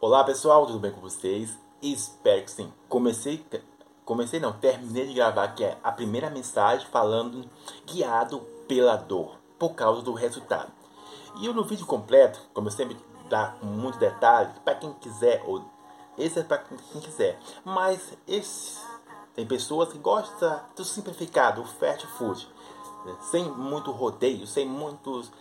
Olá pessoal, tudo bem com vocês? Espero que sim. Comecei, comecei não, terminei de gravar que é a primeira mensagem falando guiado pela dor, por causa do resultado. E eu no vídeo completo, como eu sempre dá muito detalhe, para quem quiser, ou esse é para quem quiser. Mas esse tem pessoas que gostam do simplificado, o fast food, né? sem muito rodeio, sem muitos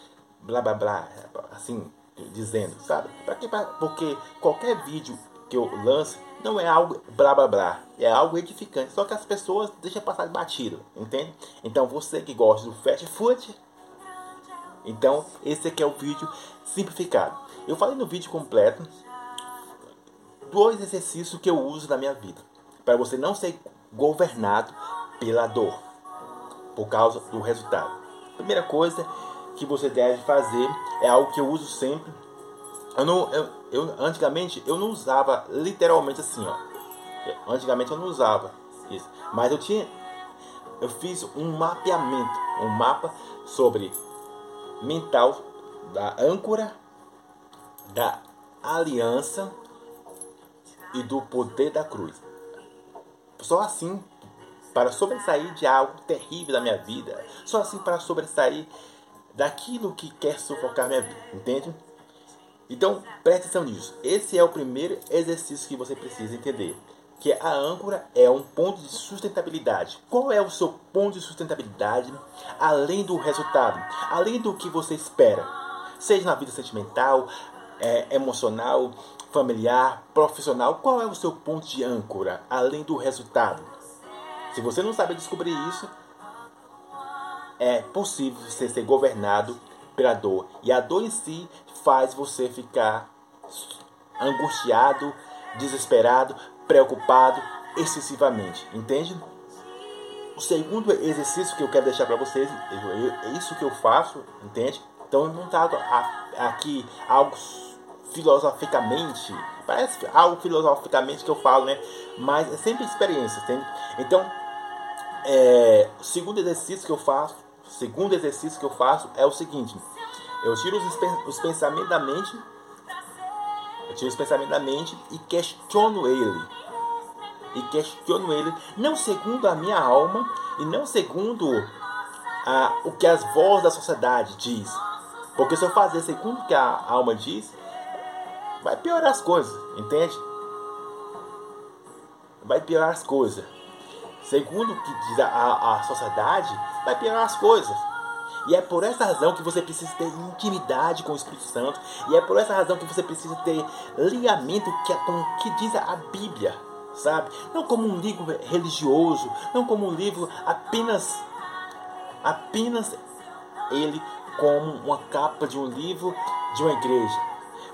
blá blá blá, assim, dizendo, sabe? Pra que, pra, porque qualquer vídeo que eu lance não é algo blá blá blá, é algo edificante, só que as pessoas deixam passar batido, entende? Então você que gosta do fast food, então esse aqui é o vídeo simplificado. Eu falei no vídeo completo dois exercícios que eu uso na minha vida para você não ser governado pela dor por causa do resultado. Primeira coisa que você deve fazer é algo que eu uso sempre. Eu não, eu, eu antigamente eu não usava literalmente assim, ó. Antigamente eu não usava isso, mas eu tinha, eu fiz um mapeamento, um mapa sobre mental da âncora, da aliança e do poder da cruz. Só assim para sobressair de algo terrível da minha vida. Só assim para sobressair daquilo que quer sufocar minha vida, entende? Então, preste atenção nisso. Esse é o primeiro exercício que você precisa entender. Que a âncora é um ponto de sustentabilidade. Qual é o seu ponto de sustentabilidade além do resultado? Além do que você espera? Seja na vida sentimental, é, emocional, familiar, profissional. Qual é o seu ponto de âncora além do resultado? Se você não sabe descobrir isso, é possível você ser governado pela dor. E a dor em si faz você ficar angustiado, desesperado, preocupado excessivamente. Entende? O segundo exercício que eu quero deixar para vocês, é isso que eu faço, entende? Então não aqui algo filosoficamente, parece algo filosoficamente que eu falo, né? Mas é sempre experiência, entende? Então, é, o segundo exercício que eu faço segundo exercício que eu faço é o seguinte: eu tiro os, os pensamentos da mente, eu tiro os pensamentos da mente e questiono ele. E questiono ele, não segundo a minha alma e não segundo a, o que as vozes da sociedade diz. Porque se eu fazer segundo o que a alma diz, vai piorar as coisas, entende? Vai piorar as coisas segundo o que diz a, a sociedade, vai piorar as coisas. E é por essa razão que você precisa ter intimidade com o Espírito Santo. E é por essa razão que você precisa ter ligamento é com o que diz a Bíblia, sabe? Não como um livro religioso, não como um livro apenas apenas ele como uma capa de um livro de uma igreja,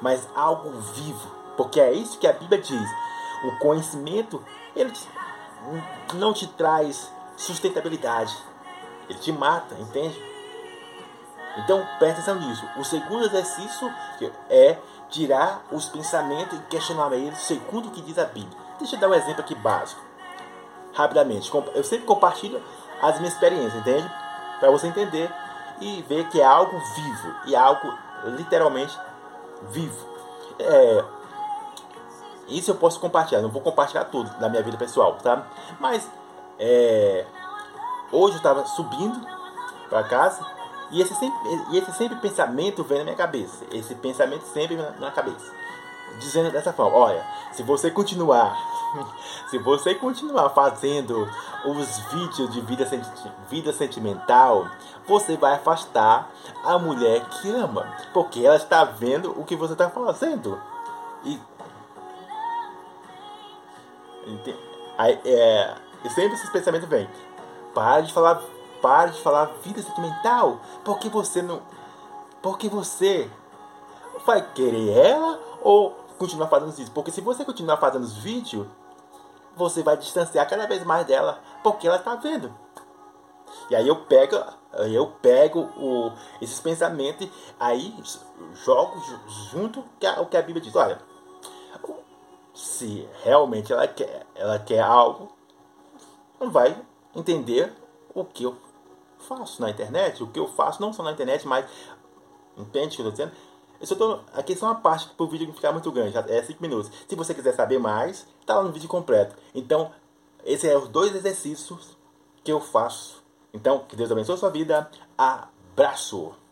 mas algo vivo, porque é isso que a Bíblia diz. O conhecimento ele não te traz sustentabilidade. Ele te mata, entende? Então preste atenção nisso. O segundo exercício é tirar os pensamentos e questionar eles segundo o que diz a Bíblia. Deixa eu dar um exemplo aqui básico. Rapidamente. Eu sempre compartilho as minhas experiências, entende? Para você entender e ver que é algo vivo e algo literalmente vivo. É, isso eu posso compartilhar, não vou compartilhar tudo da minha vida pessoal, tá? Mas é, hoje eu estava subindo para casa e esse, sempre, e esse sempre pensamento vem na minha cabeça. Esse pensamento sempre na, na cabeça. Dizendo dessa forma, olha, se você continuar, se você continuar fazendo os vídeos de vida, vida sentimental, você vai afastar a mulher que ama, porque ela está vendo o que você está fazendo. E Aí, é, sempre esses pensamentos vêm. Para de falar, para de falar vida sentimental, porque você não, porque você vai querer ela ou continuar fazendo isso? Porque se você continuar fazendo os vídeos, você vai distanciar cada vez mais dela, porque ela está vendo. E aí eu pego, eu pego o, esses pensamentos, aí jogo junto o que a Bíblia diz. Olha, se realmente ela quer, ela quer algo, não vai entender o que eu faço na internet, o que eu faço não só na internet, mas entende o que eu estou dizendo? Eu só tô, aqui é só uma parte para o vídeo não ficar muito grande, é 5 minutos. Se você quiser saber mais, tá lá no vídeo completo. Então, esses são os dois exercícios que eu faço. Então, que Deus abençoe a sua vida. Abraço!